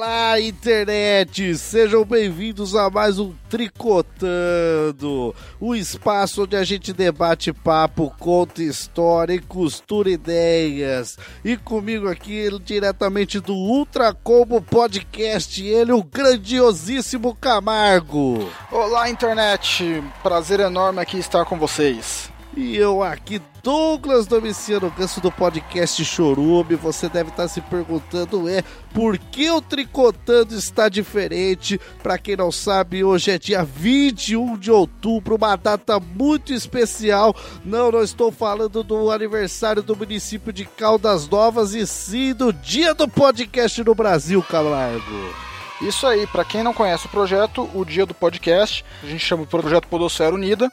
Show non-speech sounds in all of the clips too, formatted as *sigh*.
Olá, internet! Sejam bem-vindos a mais um Tricotando, o espaço onde a gente debate papo, conta história e costura ideias. E comigo aqui, diretamente do Ultra Combo Podcast, ele, o grandiosíssimo Camargo. Olá, internet! Prazer enorme aqui estar com vocês. E eu aqui, Douglas Domiciano Ganso do podcast Chorume. Você deve estar se perguntando: é por que o Tricotando está diferente? Para quem não sabe, hoje é dia 21 de outubro, uma data muito especial. Não, não estou falando do aniversário do município de Caldas Novas, e sim do dia do podcast no Brasil, Camargo. Isso aí, para quem não conhece o projeto, o dia do podcast, a gente chama de projeto Podosfera Unida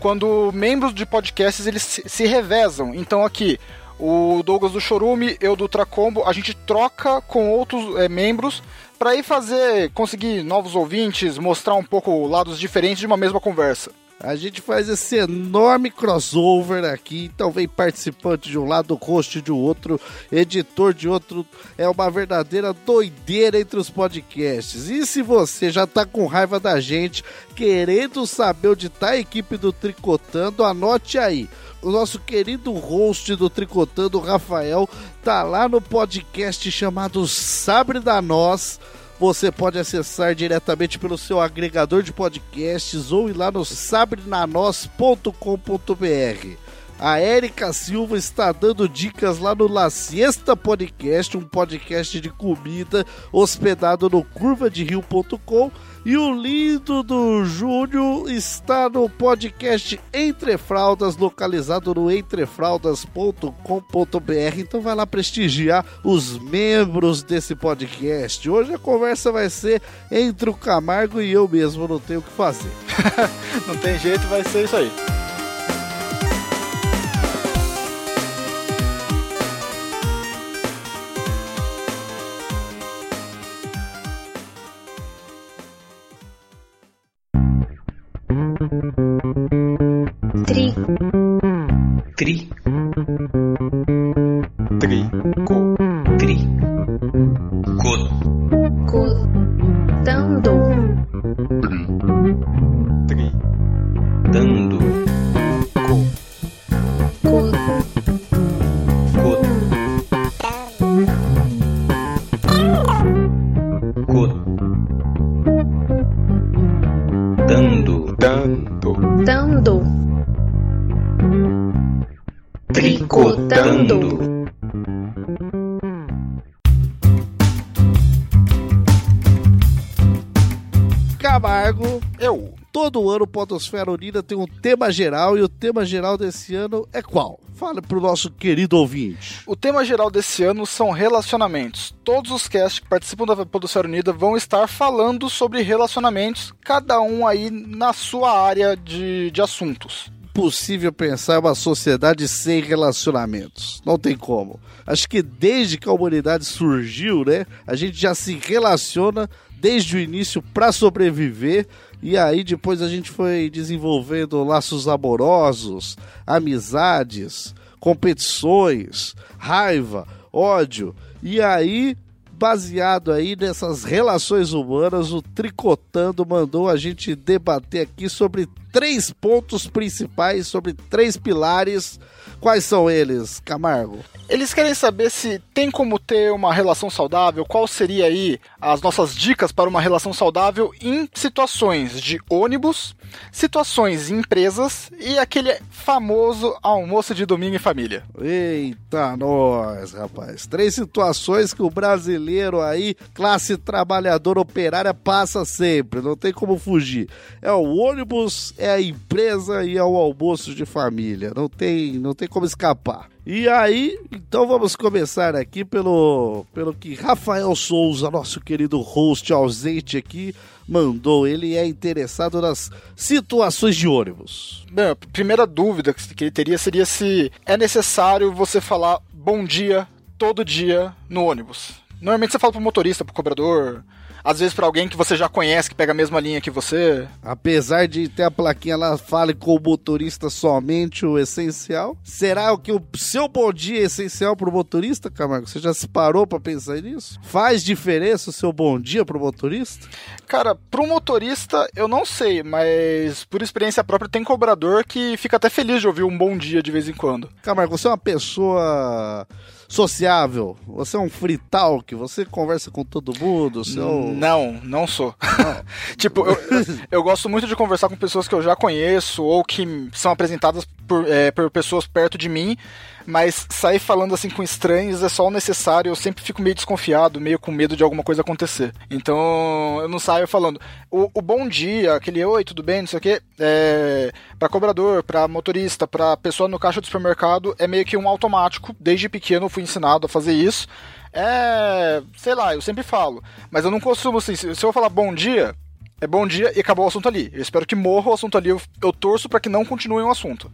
quando membros de podcasts eles se, revezam. Então aqui, o Douglas do Chorume, eu do Tracombo, a gente troca com outros é, membros para ir fazer, conseguir novos ouvintes, mostrar um pouco lados diferentes de uma mesma conversa. A gente faz esse enorme crossover aqui, então vem participante de um lado, host de outro, editor de outro. É uma verdadeira doideira entre os podcasts. E se você já tá com raiva da gente, querendo saber onde tá a equipe do Tricotando, anote aí. O nosso querido host do Tricotando, Rafael, tá lá no podcast chamado Sabre da Nós você pode acessar diretamente pelo seu agregador de podcasts ou ir lá no sabrenanos.com.br. A Érica Silva está dando dicas lá no La Siesta Podcast, um podcast de comida hospedado no curvaderio.com e o lindo do Júnior está no podcast Entre Fraldas, localizado no entrefraldas.com.br. Então vai lá prestigiar os membros desse podcast. Hoje a conversa vai ser entre o Camargo e eu mesmo, não tenho o que fazer. *laughs* não tem jeito, vai ser isso aí. Ano Podosfera Unida tem um tema geral e o tema geral desse ano é qual? Fala pro nosso querido ouvinte. O tema geral desse ano são relacionamentos. Todos os casts que participam da Podosfera Unida vão estar falando sobre relacionamentos, cada um aí na sua área de, de assuntos possível pensar uma sociedade sem relacionamentos. Não tem como. Acho que desde que a humanidade surgiu, né, a gente já se relaciona desde o início para sobreviver e aí depois a gente foi desenvolvendo laços amorosos, amizades, competições, raiva, ódio. E aí, baseado aí nessas relações humanas, o Tricotando mandou a gente debater aqui sobre três pontos principais, sobre três pilares Quais são eles, Camargo? Eles querem saber se tem como ter uma relação saudável, qual seria aí as nossas dicas para uma relação saudável em situações de ônibus, situações em empresas e aquele famoso almoço de domingo em família. Eita, nós, rapaz. Três situações que o brasileiro aí, classe trabalhadora operária, passa sempre, não tem como fugir. É o ônibus, é a empresa e é o almoço de família. Não tem, não tem como escapar. E aí, então vamos começar aqui pelo, pelo que Rafael Souza, nosso querido host ausente aqui, mandou. Ele é interessado nas situações de ônibus. Bem, a primeira dúvida que ele teria seria se é necessário você falar bom dia todo dia no ônibus. Normalmente você fala pro motorista, pro cobrador, às vezes para alguém que você já conhece, que pega a mesma linha que você. Apesar de ter a plaquinha lá, fale com o motorista somente o essencial. Será que o seu bom dia é essencial pro motorista, Camargo? Você já se parou para pensar nisso? Faz diferença o seu bom dia pro motorista? Cara, pro motorista eu não sei, mas por experiência própria tem cobrador que fica até feliz de ouvir um bom dia de vez em quando. Camargo, você é uma pessoa sociável, você é um free talk, você conversa com todo mundo, você é. Não, não sou. Não. *laughs* tipo, eu, eu, gosto muito de conversar com pessoas que eu já conheço ou que são apresentadas por, é, por pessoas perto de mim, mas sair falando assim com estranhos é só o necessário. Eu sempre fico meio desconfiado, meio com medo de alguma coisa acontecer. Então eu não saio falando. O, o bom dia, aquele oi, tudo bem, não sei o quê, é, para cobrador, para motorista, para pessoa no caixa do supermercado, é meio que um automático. Desde pequeno eu fui ensinado a fazer isso. É, sei lá, eu sempre falo. Mas eu não costumo assim, se eu falar bom dia, é bom dia e acabou o assunto ali. Eu espero que morra o assunto ali. Eu, eu torço para que não continue o assunto.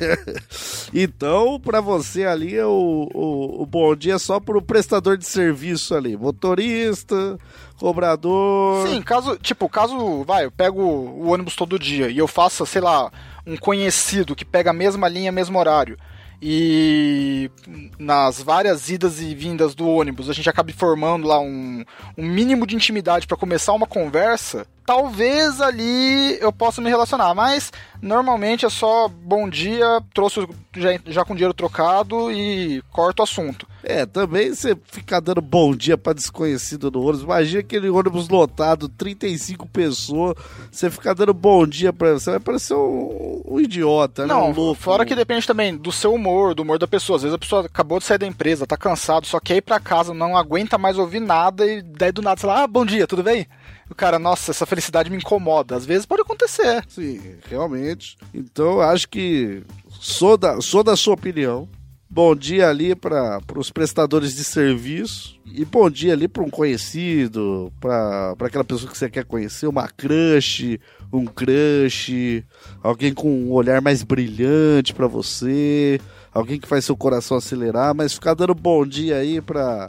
*laughs* então, para você ali, o, o, o, bom dia é só pro prestador de serviço ali. Motorista, cobrador. Sim, caso, tipo, caso, vai, eu pego o ônibus todo dia e eu faça, sei lá, um conhecido que pega a mesma linha, mesmo horário e nas várias idas e vindas do ônibus a gente acaba formando lá um, um mínimo de intimidade para começar uma conversa, talvez ali eu possa me relacionar, mas normalmente é só bom dia, trouxe já, já com dinheiro trocado e corta o assunto. É, também você ficar dando bom dia para desconhecido no ônibus. Imagina aquele ônibus lotado, 35 pessoas, você ficar dando bom dia para você vai parecer um, um idiota, né? Não, um louco. fora que depende também do seu humor, do humor da pessoa. Às vezes a pessoa acabou de sair da empresa, tá cansado, só quer ir para casa, não aguenta mais ouvir nada e daí do nada você fala: "Ah, bom dia, tudo bem?" O cara, nossa, essa felicidade me incomoda. Às vezes pode acontecer. Sim, realmente. Então, acho que sou da, sou da sua opinião. Bom dia ali para os prestadores de serviço e bom dia ali para um conhecido, para aquela pessoa que você quer conhecer, uma crush, um crush, alguém com um olhar mais brilhante para você, alguém que faz seu coração acelerar, mas ficar dando bom dia aí para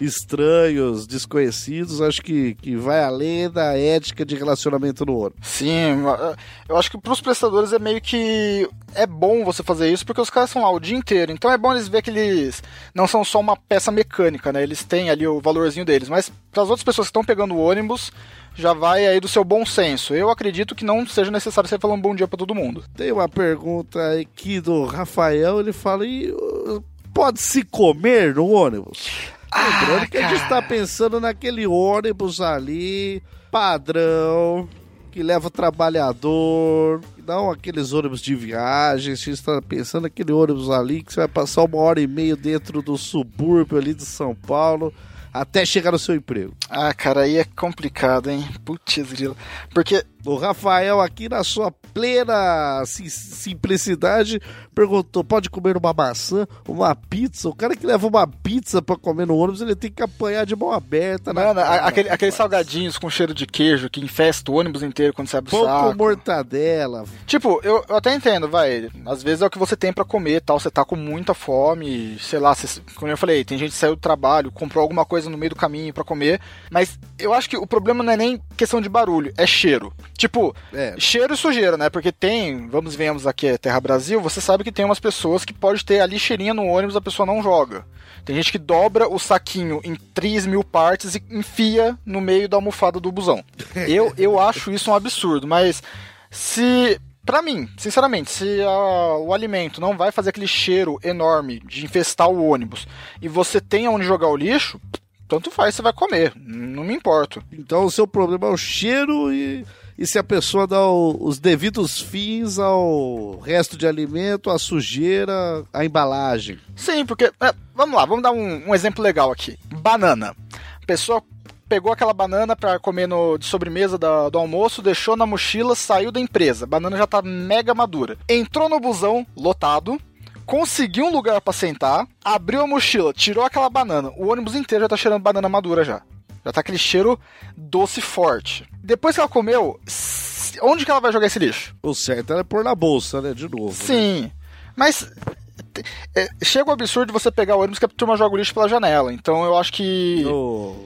estranhos, desconhecidos, acho que, que vai além da ética de relacionamento no ouro. Sim, eu acho que para os prestadores é meio que é bom você fazer isso porque os caras são lá o dia inteiro, então é bom eles ver que eles não são só uma peça mecânica, né? Eles têm ali o valorzinho deles, mas para as outras pessoas que estão pegando o ônibus, já vai aí do seu bom senso. Eu acredito que não seja necessário você falar um bom dia para todo mundo. Tem uma pergunta aqui do Rafael, ele fala: e uh, pode se comer no ônibus? Lembrando ah, que a gente está pensando naquele ônibus ali, padrão, que leva o trabalhador, não aqueles ônibus de viagem, a gente está pensando naquele ônibus ali que você vai passar uma hora e meia dentro do subúrbio ali de São Paulo até chegar no seu emprego. Ah, cara, aí é complicado, hein? Putz, Porque o Rafael, aqui na sua plena simplicidade, perguntou: pode comer uma maçã, uma pizza? O cara que leva uma pizza para comer no ônibus, ele tem que apanhar de mão aberta. Mano, cara, aquele, aqueles salgadinhos com cheiro de queijo que infesta o ônibus inteiro quando você abre o saco. com mortadela. Tipo, eu, eu, até entendo, vai. Às vezes é o que você tem para comer tal. Você tá com muita fome, sei lá, você, como eu falei, tem gente que saiu do trabalho, comprou alguma coisa no meio do caminho para comer. Mas eu acho que o problema não é nem questão de barulho, é cheiro. Tipo, é. cheiro e sujeira, né? Porque tem, vamos vemos aqui é Terra Brasil, você sabe que tem umas pessoas que pode ter ali cheirinha no ônibus, a pessoa não joga. Tem gente que dobra o saquinho em 3 mil partes e enfia no meio da almofada do busão. *laughs* Eu, eu acho isso um absurdo, mas se Pra mim, sinceramente, se a, o alimento não vai fazer aquele cheiro enorme de infestar o ônibus e você tem onde jogar o lixo, tanto faz, você vai comer. Não me importo. Então o seu problema é o cheiro e e se a pessoa dá o, os devidos fins ao resto de alimento, a sujeira, a embalagem. Sim, porque. É, vamos lá, vamos dar um, um, exemplo legal aqui. Banana. A pessoa pegou aquela banana para comer no, de sobremesa da, do almoço, deixou na mochila, saiu da empresa. A banana já tá mega madura. Entrou no busão lotado, conseguiu um lugar para sentar, abriu a mochila, tirou aquela banana. O ônibus inteiro já tá cheirando banana madura já. Já tá aquele cheiro doce forte. Depois que ela comeu, onde que ela vai jogar esse lixo? O certo é pôr na bolsa, né? De novo. Né? Sim. Né? Mas é, chega o absurdo de você pegar o ônibus que a turma joga o lixo pela janela. Então eu acho que. No...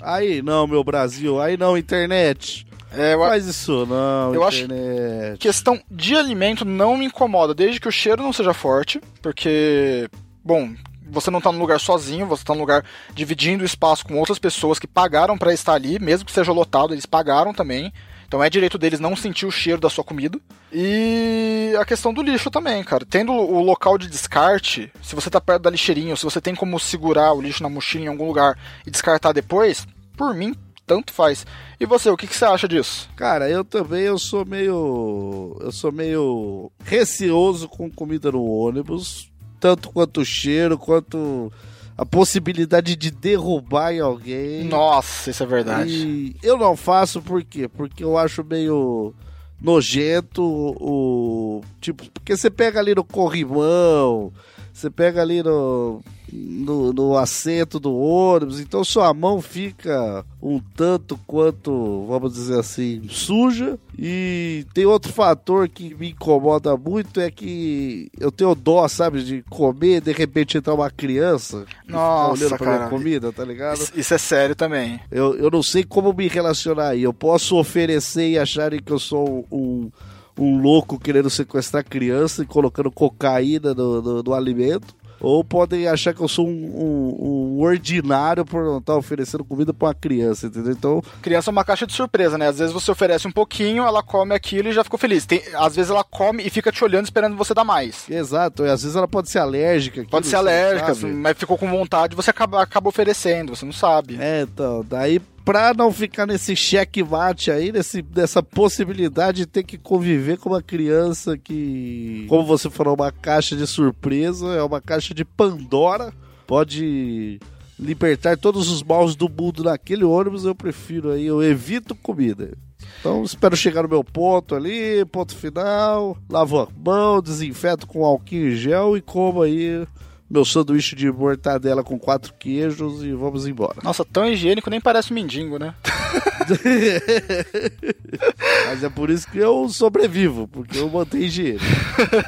Aí não, meu Brasil, aí não, internet. É, eu, Faz isso não, Eu acho- internet. questão de alimento não me incomoda, desde que o cheiro não seja forte, porque, bom, você não tá num lugar sozinho, você tá num lugar dividindo o espaço com outras pessoas que pagaram pra estar ali, mesmo que seja lotado, eles pagaram também. Então é direito deles não sentir o cheiro da sua comida. E a questão do lixo também, cara. Tendo o local de descarte, se você tá perto da lixeirinha, ou se você tem como segurar o lixo na mochila em algum lugar e descartar depois, por mim, tanto faz. E você, o que, que você acha disso? Cara, eu também eu sou meio. Eu sou meio receoso com comida no ônibus. Tanto quanto o cheiro, quanto a possibilidade de derrubar em alguém. Nossa, isso é verdade. E eu não faço por quê? Porque eu acho meio nojento o. Tipo, porque você pega ali no corrimão, você pega ali no, no, no assento do ônibus, então sua mão fica um tanto quanto, vamos dizer assim, suja. E tem outro fator que me incomoda muito é que eu tenho dó, sabe, de comer, de repente entrar uma criança Nossa, olhando pra minha cara. comida, tá ligado? Isso, isso é sério também. Eu, eu não sei como me relacionar aí. Eu posso oferecer e acharem que eu sou um, um louco querendo sequestrar criança e colocando cocaína no, no, no alimento. Ou podem achar que eu sou um, um- um ordinário por não estar oferecendo comida pra uma criança, entendeu? Então, Criança é uma caixa de surpresa, né? Às vezes você oferece um pouquinho, ela come aquilo e já ficou feliz. Tem- às vezes ela come e fica te olhando esperando você dar mais. exato. E às vezes ela pode ser alérgica. àquilo, Pode ser alérgica, sabe. mas ficou com vontade, você acaba, acaba oferecendo, você não sabe. É, então, daí pra não ficar nesse cheque-mate aí, nesse, nessa possibilidade de ter que conviver com uma criança que, como você falou, uma caixa de surpresa, é uma caixa de Pandora, pode libertar todos os maus do mundo naquele ônibus, eu prefiro aí, eu evito comida. Então espero chegar no meu ponto ali, ponto final, lavo a mão, desinfeto com álcool em gel e como aí meu sanduíche de mortadela com quatro queijos e vamos embora. Nossa, tão higiênico, nem parece um mendigo, né? *laughs* Mas é por isso que eu sobrevivo, porque eu mantenho higiene.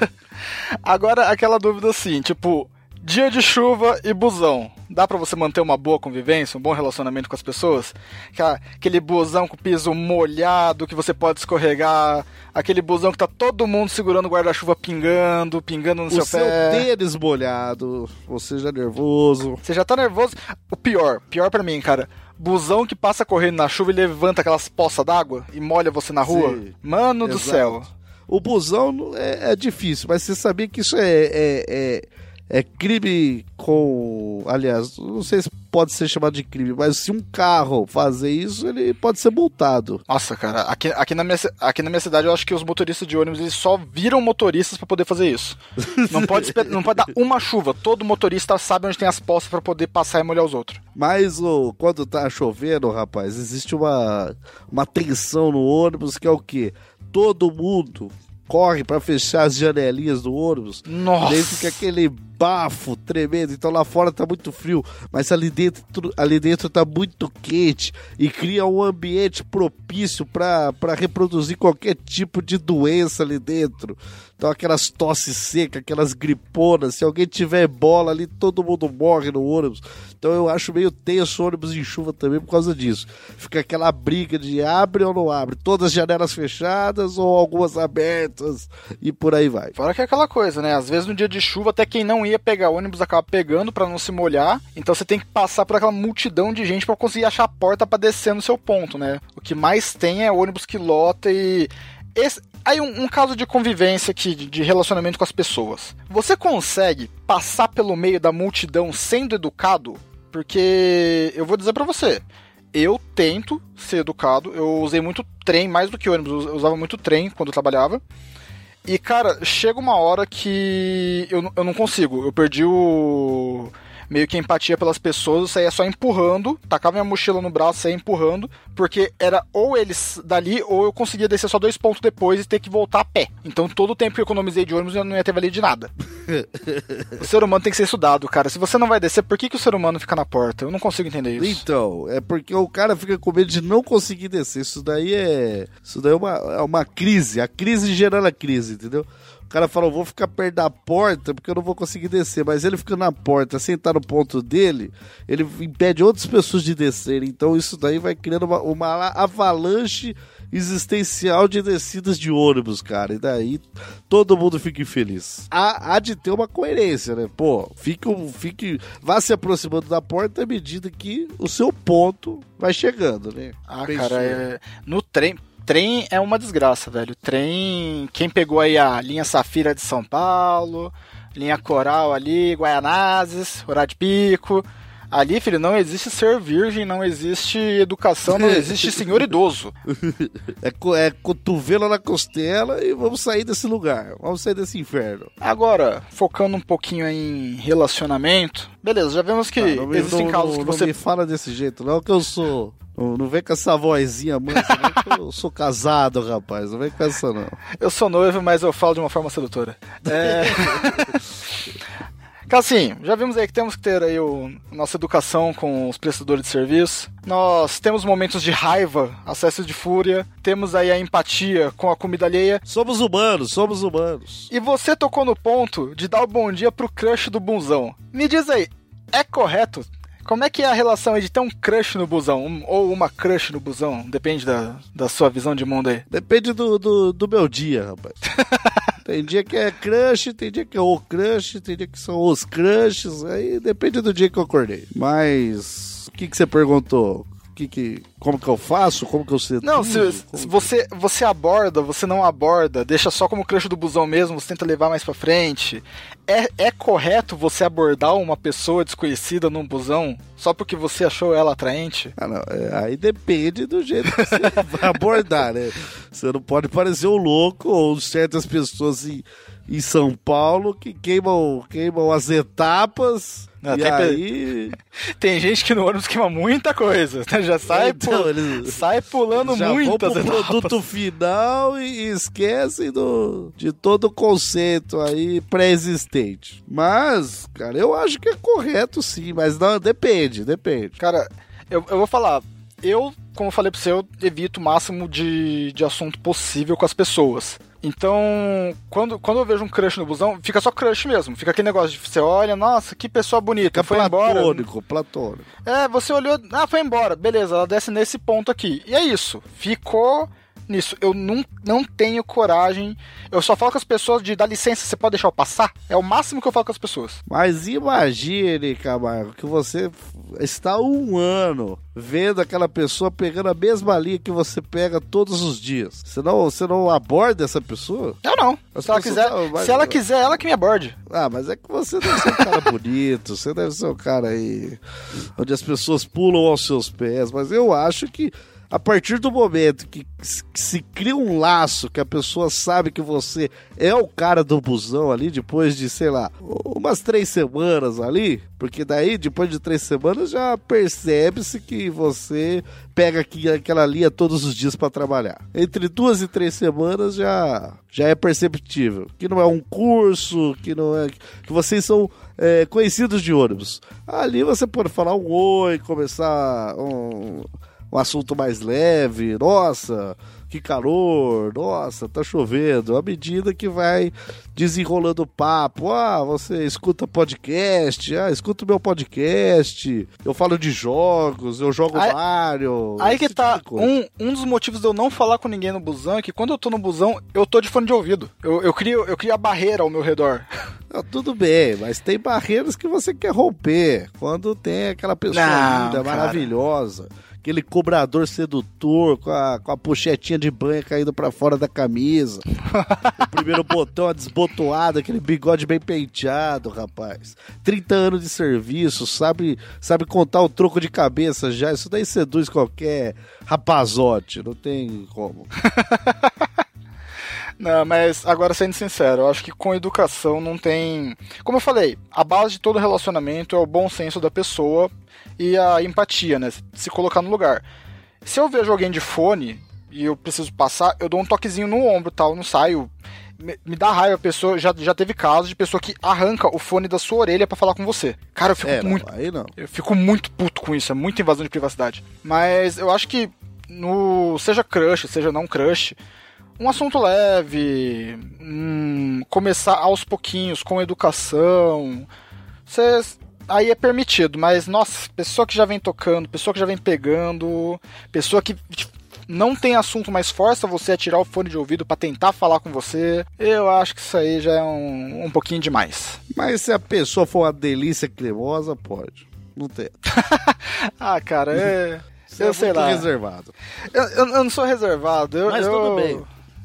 *laughs* Agora, aquela dúvida assim, tipo, dia de chuva e busão. Dá pra você manter uma boa convivência, um bom relacionamento com as pessoas? Aquele busão com piso molhado, que você pode escorregar. Aquele busão que tá todo mundo segurando o guarda-chuva pingando, pingando no O seu, seu pé. tênis molhado, você já nervoso. Você já tá nervoso. O pior, pior pra mim, cara. Busão que passa correndo na chuva e levanta aquelas poças d'água e molha você na rua. Sim. Mano do Exato. céu. O busão é, é difícil, mas você sabia que isso é, é, é, é crime com. Aliás, não sei se pode ser chamado de crime, mas se um carro fazer isso, ele pode ser multado. Nossa, cara, aqui, aqui, na minha, aqui na minha cidade eu acho que os motoristas de ônibus eles só viram motoristas pra poder fazer isso. *laughs* Não pode, não pode dar uma chuva. Todo motorista sabe onde tem as poças pra poder passar e molhar os outros. Mas o, quando tá chovendo, rapaz, existe uma, uma tensão no ônibus que é o quê? Todo mundo corre pra fechar as janelinhas do ônibus. Nossa. Daí fica aquele bafo tremendo. Então lá fora tá muito frio, mas ali dentro, ali dentro tá muito quente e cria um ambiente propício pra reproduzir qualquer tipo de doença ali dentro. Então aquelas tosses secas, aquelas griponas, se alguém tiver bola ali, todo mundo morre no ônibus. Então eu acho meio tenso ônibus em chuva também por causa disso. Fica aquela briga de abre ou não abre, todas as janelas fechadas ou algumas abertas e por aí vai. Fora que é aquela coisa, né? Às vezes no dia de chuva, até quem não ia pegar ônibus acaba pegando pra não se molhar. Então você tem que passar por aquela multidão de gente pra conseguir achar a porta pra descer no seu ponto, né? O que mais tem é ônibus que lota e. Esse... Aí um, um caso de convivência aqui, de- de relacionamento com as pessoas. Você consegue passar pelo meio da multidão sendo educado? Porque eu vou dizer pra você, eu tento ser educado. Eu usei muito trem, mais do que ônibus, eu usava muito trem quando eu trabalhava. E, cara, chega uma hora que eu, eu não consigo. Eu perdi o. Meio que empatia pelas pessoas, eu saía só empurrando, tacava minha mochila no braço, saía empurrando, porque era ou eles dali, ou eu conseguia descer só dois pontos depois e ter que voltar a pé. Então todo o tempo que eu economizei de ônibus eu não ia ter valido de nada. *laughs* o ser humano tem que ser estudado, cara. Se você não vai descer, por que, que o ser humano fica na porta? Eu não consigo entender isso. Então, é porque o cara fica com medo de não conseguir descer. Isso daí é. Isso daí é uma, é uma crise. A crise gerando a crise, entendeu? O cara fala, vou ficar perto da porta porque eu não vou conseguir descer. Mas ele fica na porta, sem estar no ponto dele, ele impede outras pessoas de descerem. Então isso daí vai criando uma, uma avalanche existencial de descidas de ônibus, cara. E daí todo mundo fica infeliz. Há, há de ter uma coerência, né? Pô, fique, fique, vá se aproximando da porta à medida que o seu ponto vai chegando, né? Ah, cara, é... no trem. Trem é uma desgraça, velho. Trem. Quem pegou aí a linha Safira de São Paulo, linha Coral ali, Guaianazes, Horário de Pico. Ali, filho, não existe ser virgem, não existe educação, não *laughs* existe senhor idoso. É, é cotovelo na costela e vamos sair desse lugar. Vamos sair desse inferno. Agora, focando um pouquinho em relacionamento. Beleza, já vemos que ah, não, existem não, casos não, que você. Não me fala desse jeito, não, que eu sou. Não, não vem com essa vozinha mansa, não, eu sou casado, rapaz. Não vem com essa, não. Eu sou noivo, mas eu falo de uma forma sedutora. É. *laughs* Assim, já vimos aí que temos que ter aí o, nossa educação com os prestadores de serviço. Nós temos momentos de raiva, acessos de fúria. Temos aí a empatia com a comida alheia. Somos humanos, somos humanos. E você tocou no ponto de dar o bom dia pro crush do bunzão. Me diz aí, é correto como é que é a relação aí de ter um crush no busão? Um, ou uma crush no busão? Depende da, da sua visão de mundo aí. Depende do, do, do meu dia, rapaz. *laughs* tem dia que é crush, tem dia que é o crush, tem dia que são os crushes. Aí depende do dia que eu acordei. Mas. O que, que você perguntou? Que, que, como que eu faço? Como que eu sei Não, se, se você, você aborda, você não aborda, deixa só como crush do busão mesmo, você tenta levar mais pra frente. É, é correto você abordar uma pessoa desconhecida num busão só porque você achou ela atraente? Ah, não, é, aí depende do jeito que você *laughs* vai abordar, né? Você não pode parecer um louco ou certas pessoas em, em São Paulo que queimam, queimam as etapas não, e tem, aí... *laughs* tem gente que no ônibus queima muita coisa. Né? Já sai, então, eles sai pulando já muitas vão pro produto final e esquecem do, de todo o conceito aí pré-existente. Mas, cara, eu acho que é correto sim, mas não, depende, depende. Cara, eu, eu vou falar, eu, como eu falei pra você, eu evito o máximo de, de assunto possível com as pessoas. Então, quando, quando eu vejo um crush no busão, fica só crush mesmo. Fica aquele negócio de você olha, nossa, que pessoa bonita, fica foi platônico, embora. Platônico, platônico. É, você olhou, ah, foi embora, beleza, ela desce nesse ponto aqui. E é isso, ficou nisso. Eu não, não tenho coragem. Eu só falo com as pessoas de dar licença, você pode deixar eu passar? É o máximo que eu falo com as pessoas. Mas imagine, Camargo, que você está um ano vendo aquela pessoa pegando a mesma linha que você pega todos os dias. Você não, você não aborda essa pessoa? Eu não. se ela, quiser, não, mas... se ela quiser, ela que me aborde. Ah, mas é que você deve ser um cara *laughs* bonito, você deve ser um cara aí onde as pessoas pulam aos seus pés, mas eu acho que a partir do momento que se cria um laço, que a pessoa sabe que você é o cara do busão ali, depois de, sei lá, umas três semanas ali, porque daí, depois de três semanas, já percebe-se que você pega aqui, aquela linha todos os dias para trabalhar. Entre duas e três semanas já, já é perceptível. Que não é um curso, que não é. que vocês são é, conhecidos de ônibus. Ali você pode falar um oi, começar um um assunto mais leve, nossa, que calor, nossa, tá chovendo. À medida que vai desenrolando o papo, ah, você escuta podcast, ah, escuta o meu podcast, eu falo de jogos, eu jogo aí, Mario. Aí que tá, tipo um, um dos motivos de eu não falar com ninguém no busão é que quando eu tô no busão, eu tô de fone de ouvido. Eu, eu, crio, eu crio a barreira ao meu redor. *laughs* Não, tudo bem, mas tem barreiras que você quer romper. Quando tem aquela pessoa não, linda, cara. maravilhosa aquele cobrador sedutor com a, com a pochetinha de banha caindo para fora da camisa. o primeiro *laughs* botão desbotoado, aquele bigode bem penteado, rapaz. 30 anos de serviço, sabe, sabe contar o troco de cabeça já. Isso daí seduz qualquer rapazote, não tem como. *laughs* Não, mas agora sendo sincero, eu acho que com educação não tem. Como eu falei, a base de todo relacionamento é o bom senso da pessoa e a empatia, né? Se colocar no lugar. Se eu vejo alguém de fone e eu preciso passar, eu dou um toquezinho no ombro tal, não saio. Me, me dá raiva a pessoa. Já, já teve casos de pessoa que arranca o fone da sua orelha para falar com você. Cara, eu fico é, muito. Aí não. Eu fico muito puto com isso, é muita invasão de privacidade. Mas eu acho que no. Seja crush, seja não crush, um assunto leve, um, começar aos pouquinhos com educação. Você aí é permitido, mas nossa, pessoa que já vem tocando, pessoa que já vem pegando, pessoa que não tem assunto, mas força você a tirar o fone de ouvido para tentar falar com você, eu acho que isso aí já é um, um pouquinho demais. Mas se a pessoa for uma delícia cremosa, pode. Não tem. *laughs* ah, cara, é. eu é sei lá. reservado. Eu, eu, eu, não sou reservado. Eu, mas tudo bem.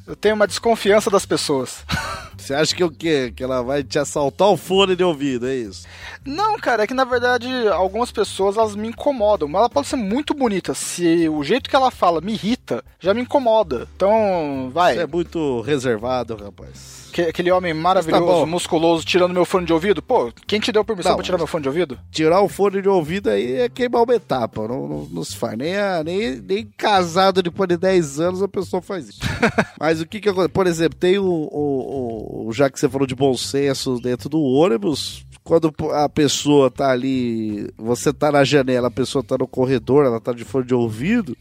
Eu tenho uma desconfiança das pessoas. *laughs* Você acha que o quê? Que ela vai te assaltar o fone de ouvido, é isso? Não, cara, é que na verdade algumas pessoas elas me incomodam. Mas ela pode ser muito bonita. Se o jeito que ela fala me irrita, já me incomoda. Então, vai. Você é muito reservado, rapaz aquele homem maravilhoso, tá musculoso, tirando meu fone de ouvido. Pô, quem te deu permissão não, pra tirar meu fone de ouvido? Tirar o fone de ouvido aí é queimar uma etapa. Não, não, não se faz. Nem, a, nem, nem casado depois de 10 anos a pessoa faz isso. *laughs* Mas o que que acontece? Por exemplo, tem o, o, o. Já que você falou de bom senso dentro do ônibus, quando a pessoa tá ali, você tá na janela, a pessoa tá no corredor, ela tá de fone de ouvido,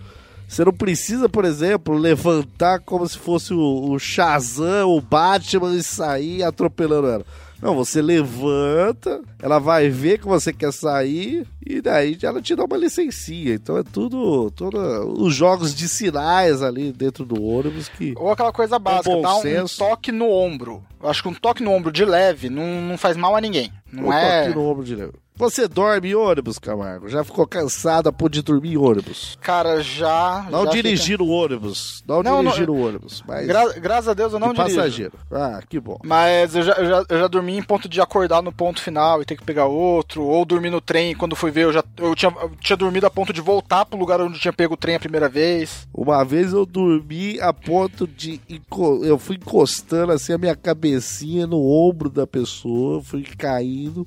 você não precisa, por exemplo, levantar como se fosse o, o Shazam, o Batman e sair atropelando ela. Não, você levanta, ela vai ver que você quer sair e daí ela te dá uma licencinha. Então é tudo, tudo os jogos de sinais ali dentro do ônibus que. Ou aquela coisa básica, dá um, um, toque no ombro. Eu acho que um toque no ombro de leve não, não faz mal a ninguém. Não um é. Toque no ombro de leve. Você dorme em ônibus, Camargo? Já ficou cansado a pôr de dormir em ônibus? Cara, já. Não já dirigir fica... o ônibus. Não, não dirigir não, o ônibus. Mas... Gra graças a Deus eu não dirijo. passageiro. Ah, que bom. Mas eu já, eu, já, eu já dormi em ponto de acordar no ponto final e ter que pegar outro. Ou dormir no trem quando fui ver, eu já eu tinha, eu tinha dormido a ponto de voltar pro lugar onde eu tinha pego o trem a primeira vez. Uma vez eu dormi a ponto de. Eu fui encostando assim a minha cabecinha no ombro da pessoa, fui caindo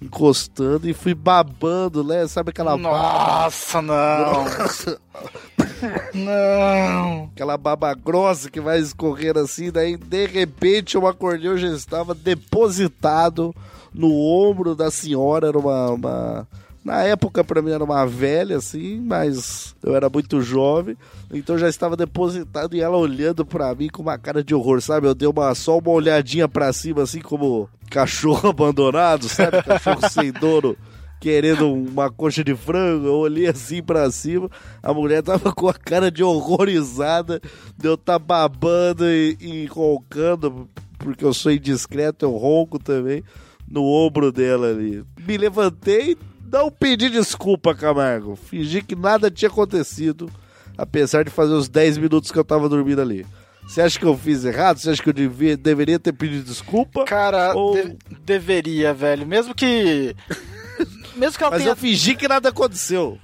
encostando e fui babando, né? Sabe aquela Nossa, não! *laughs* não! Aquela baba grossa que vai escorrendo assim, daí de repente eu acordei, eu já estava depositado no ombro da senhora, era uma, uma na época, para mim, era uma velha, assim, mas eu era muito jovem, então já estava depositado e ela olhando para mim com uma cara de horror, sabe? Eu dei uma, só uma olhadinha para cima, assim, como cachorro *laughs* abandonado, sabe? Cachorro sem dono querendo uma coxa de frango, eu olhei assim pra cima, a mulher tava com a cara de horrorizada, de eu tá babando e, e roncando, porque eu sou indiscreto, eu ronco também, no ombro dela ali. Me levantei, não pedi desculpa, Camargo. Fingi que nada tinha acontecido, apesar de fazer os 10 minutos que eu tava dormindo ali. Você acha que eu fiz errado? Você acha que eu devia, deveria ter pedido desculpa? Cara, ou... de deveria, velho. Mesmo que. Mesmo que ela Mas tenha... eu fingi que nada aconteceu.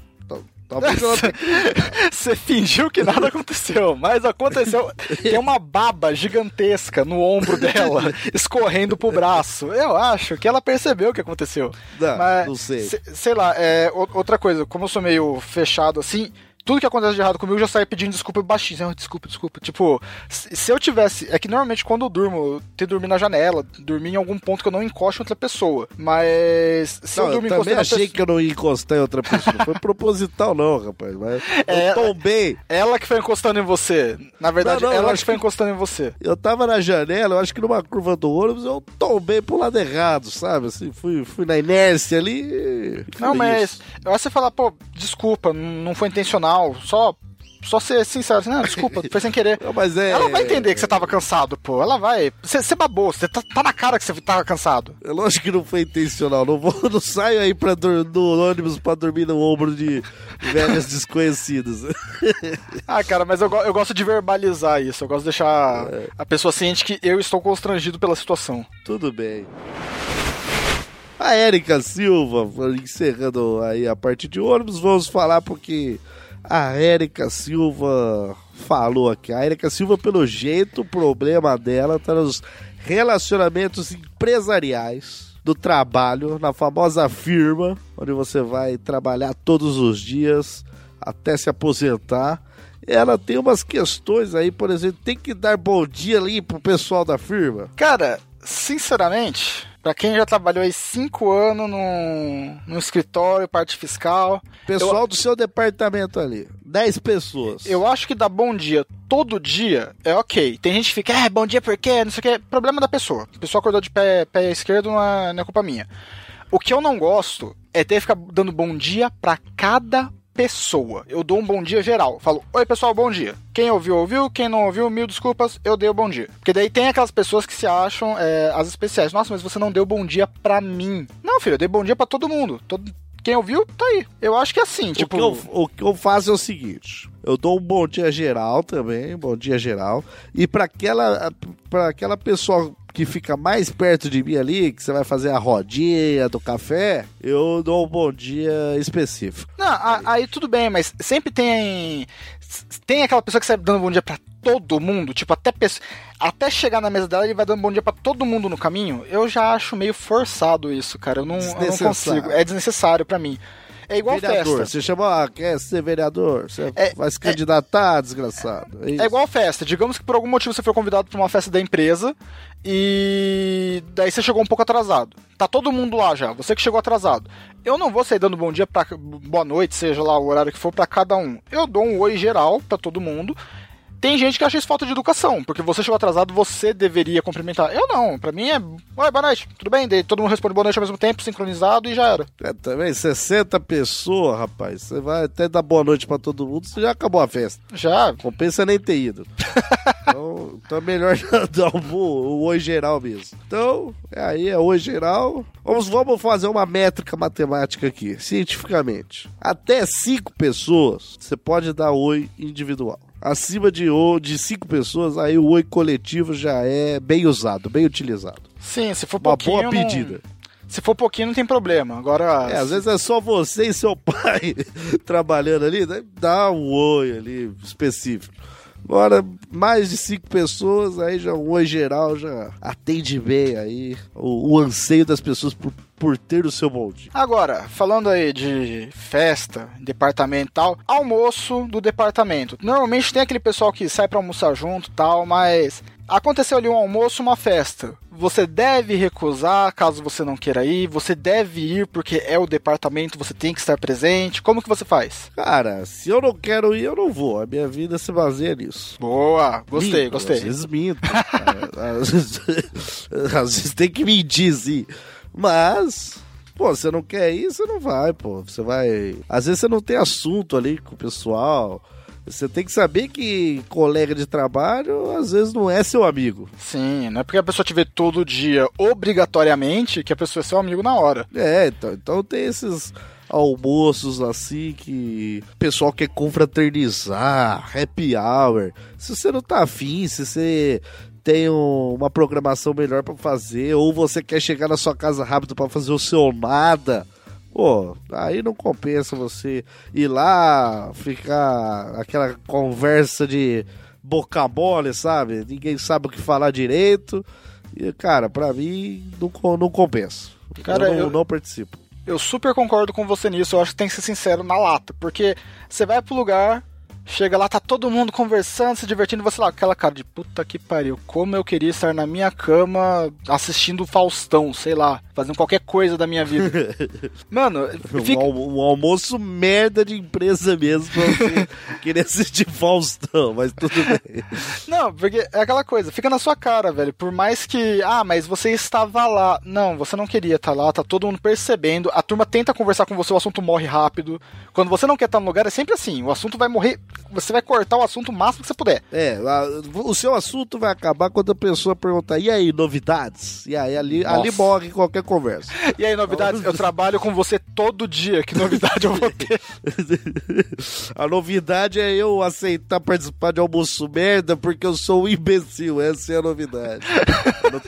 Talvez ela... *laughs* Você fingiu que nada aconteceu, mas aconteceu. Tem uma baba gigantesca no ombro dela, *laughs* escorrendo pro braço. Eu acho que ela percebeu o que aconteceu. Não, mas, não sei. Sei lá, é, outra coisa, como eu sou meio fechado assim, tudo que acontece de errado comigo, eu já saio pedindo desculpa baixinho. Desculpa, desculpa. Tipo, se eu tivesse. É que normalmente quando eu durmo, eu tenho que dormir na janela, dormir em algum ponto que eu não encoste em outra pessoa. Mas se não, eu dormir eu também achei pessoa... que eu não ia encostar em outra pessoa. Não foi proposital, não, rapaz. Mas é, eu tombei. Ela que foi encostando em você. Na verdade, não, não, ela que foi encostando em você. Eu tava na janela, eu acho que numa curva do ônibus, eu tombei pro lado errado, sabe? Assim, fui, fui na inércia ali. Não, mas. Isso. Eu acho que você falar, pô, desculpa, não foi intencional só só ser sincero, assim, não, desculpa, foi sem querer. *laughs* Não, mas é... Ela vai entender que você tava cansado, pô. Ela vai. Você, você babou, você tá, tá, na cara que você tava cansado. É lógico que não foi intencional. Não, vou, *laughs* não saio aí pra, no ônibus pra dormir no ombro de velhas desconhecidas. *laughs* ah, cara, mas eu, eu gosto de verbalizar isso. Eu gosto de deixar é. a pessoa ciente que eu estou constrangido pela situação. Tudo bem. A Érica Silva, encerrando aí a parte de ônibus, vamos falar porque a Érica Silva falou aqui. A Érica Silva, pelo jeito, o problema dela tá nos relacionamentos empresariais do trabalho, na famosa firma, onde você vai trabalhar todos os dias até se aposentar. Ela tem umas questões aí, por exemplo, tem que dar bom dia ali pro pessoal da firma. Cara, sinceramente, para quem já trabalhou aí cinco anos no, no escritório, parte fiscal. Pessoal eu... do seu departamento ali. 10 pessoas. Eu acho que dar bom dia todo dia é ok. Tem gente que fica, é, bom dia por quê? Não sei o que. Problema da pessoa. A pessoa acordou de pé, pé esquerdo, não é, não é culpa minha. O que eu não gosto é ter que ficar dando bom dia pra cada pessoa. Eu dou um bom dia geral. Falo, oi pessoal, bom dia. Quem ouviu, ouviu. Quem não ouviu, mil desculpas, eu dei o bom dia. Porque daí tem aquelas pessoas que se acham é, as especiais. Nossa, mas você não deu bom dia pra mim. Não, filho, eu dei bom dia pra todo mundo. Todo, quem ouviu, tá aí. Eu acho que é assim, tipo. O que, eu, o que eu faço é o seguinte: eu dou um bom dia geral também, bom dia geral. E para aquela, pra aquela pessoa que fica mais perto de mim ali, que você vai fazer a rodinha do café, eu dou um bom dia específico. Não, aí, aí tudo bem, mas sempre tem. Tem aquela pessoa que sai dando bom dia pra todo mundo, tipo, até, até chegar na mesa dela ele vai dando bom dia para todo mundo no caminho. Eu já acho meio forçado isso, cara. Eu não, eu não consigo. É desnecessário para mim. É igual vereador, festa. Você chama, ah, quer ser vereador? Você é, vai se candidatar, é, desgraçado. É, é, igual festa. Digamos que por algum motivo você foi convidado para uma festa da empresa e daí você chegou um pouco atrasado. Tá todo mundo lá já, você que chegou atrasado. Eu não vou sair dando bom dia para boa noite, seja lá o horário que for para cada um. Eu dou um oi geral para todo mundo tem gente que acha isso falta de educação, porque você chegou atrasado, você deveria cumprimentar. Eu não, pra mim é. Oi, boa noite, tudo bem? Daí todo mundo responde boa noite ao mesmo tempo, sincronizado e já era. É, também, 60 pessoas, rapaz. Você vai até dar boa noite pra todo mundo, você já acabou a festa. Já. Compensa nem ter ido. *laughs* então, então é melhor *laughs* dar o, oi geral mesmo. Então, é aí é oi geral. Vamos, vamos fazer uma métrica matemática aqui, cientificamente. Até cinco pessoas, você pode dar oi individual acima de, de cinco pessoas, aí o oi coletivo já é bem usado, bem utilizado. Sim, se for Uma boa pedida. Não... Se for pouquinho, não tem problema. Agora. É, às vezes é só você e seu *laughs* pai *laughs* trabalhando ali, né? dá um oi ali específico. Agora, mais de cinco pessoas, aí já um oi geral já atende bem aí o, o anseio das pessoas por, por ter o seu molde. Agora, falando aí de festa, departamental, almoço do departamento. Normalmente tem aquele pessoal que sai para almoçar junto tal, mas aconteceu ali um almoço, uma festa. Você deve recusar caso você não queira ir, você deve ir porque é o departamento, você tem que estar presente. Como que você faz? Cara, se eu não quero ir, eu não vou. A minha vida se baseia nisso. Boa, gostei, minto, gostei. Às vezes minto. às, vezes, *laughs* às vezes tem que mentir, sim. Mas Pô, você não quer ir, você não vai, pô. Você vai. Às vezes você não tem assunto ali com o pessoal. Você tem que saber que colega de trabalho às vezes não é seu amigo. Sim, não é porque a pessoa te vê todo dia obrigatoriamente que a pessoa é seu amigo na hora. É, então, então tem esses almoços assim que o pessoal quer confraternizar, happy hour. Se você não tá afim, se você tem uma programação melhor para fazer, ou você quer chegar na sua casa rápido para fazer o seu nada Pô, aí não compensa você ir lá, ficar aquela conversa de boca mole, sabe? Ninguém sabe o que falar direito. E, cara, pra mim não, não compensa. Cara, eu não, eu, não participo. Eu super concordo com você nisso. Eu acho que tem que ser sincero na lata. Porque você vai pro lugar, Chega lá, tá todo mundo conversando, se divertindo, você lá, aquela cara de puta que pariu, como eu queria estar na minha cama assistindo Faustão, sei lá, fazendo qualquer coisa da minha vida. *laughs* Mano, fica... um, um, almoço merda de empresa mesmo *laughs* querer assistir Faustão, mas tudo bem. *laughs* Não, porque é aquela coisa, fica na sua cara, velho, por mais que, ah, mas você estava lá. Não, você não queria estar lá, tá todo mundo percebendo, a turma tenta conversar com você, o assunto morre rápido. Quando você não quer estar no lugar, é sempre assim, o assunto vai morrer você vai cortar o assunto o máximo que você puder. É, o seu assunto vai acabar quando a pessoa perguntar, e aí, novidades? E aí, ali, ali morre qualquer conversa. E aí, novidades? Eu trabalho com você todo dia, que novidade eu vou ter? *laughs* a novidade é eu aceitar participar de almoço merda porque eu sou um imbecil, essa é a novidade. *laughs* não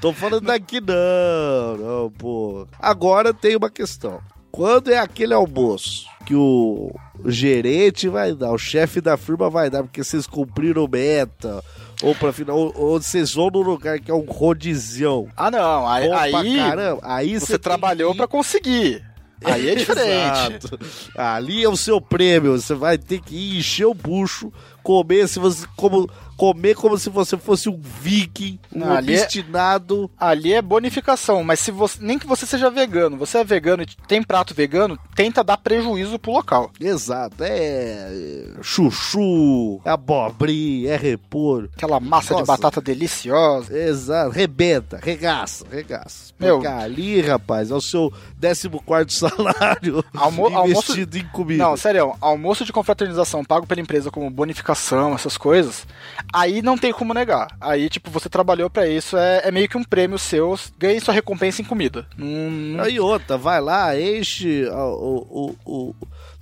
tô falando daqui não, não, pô. Agora tem uma questão. Quando é aquele almoço que o gerente vai dar, o chefe da firma vai dar, porque vocês cumpriram meta, ou para final, ou, ou, vocês vão no lugar que é um rodizão. Ah, não, aí, aí, caramba, aí você trabalhou para conseguir. Aí é *laughs* diferente. Ali é o seu prêmio. Você vai ter que encher o bucho, comer. Se você, como comer como se você fosse um viking, um Não, ali é- obstinado. Ali é bonificação, mas se você nem que você seja vegano, você é vegano e tem prato vegano, tenta dar prejuízo pro local. Exato, é chuchu, é abobrinha, é repolho. Aquela massa de Nossa. batata deliciosa. Exato, rebenta, regaça, regaça. Meu- Porque ali, rapaz, é o seu 14 salário *laughs* Almo- *laughs* investido em comida. Não, sério, almoço de confraternização pago pela empresa como bonificação, essas coisas, aí não tem como negar. Aí, tipo, você trabalhou pra isso, é, é meio que um prêmio seu, ganhe sua recompensa em comida. Não- Aí outra, vai lá, enche o, o, o-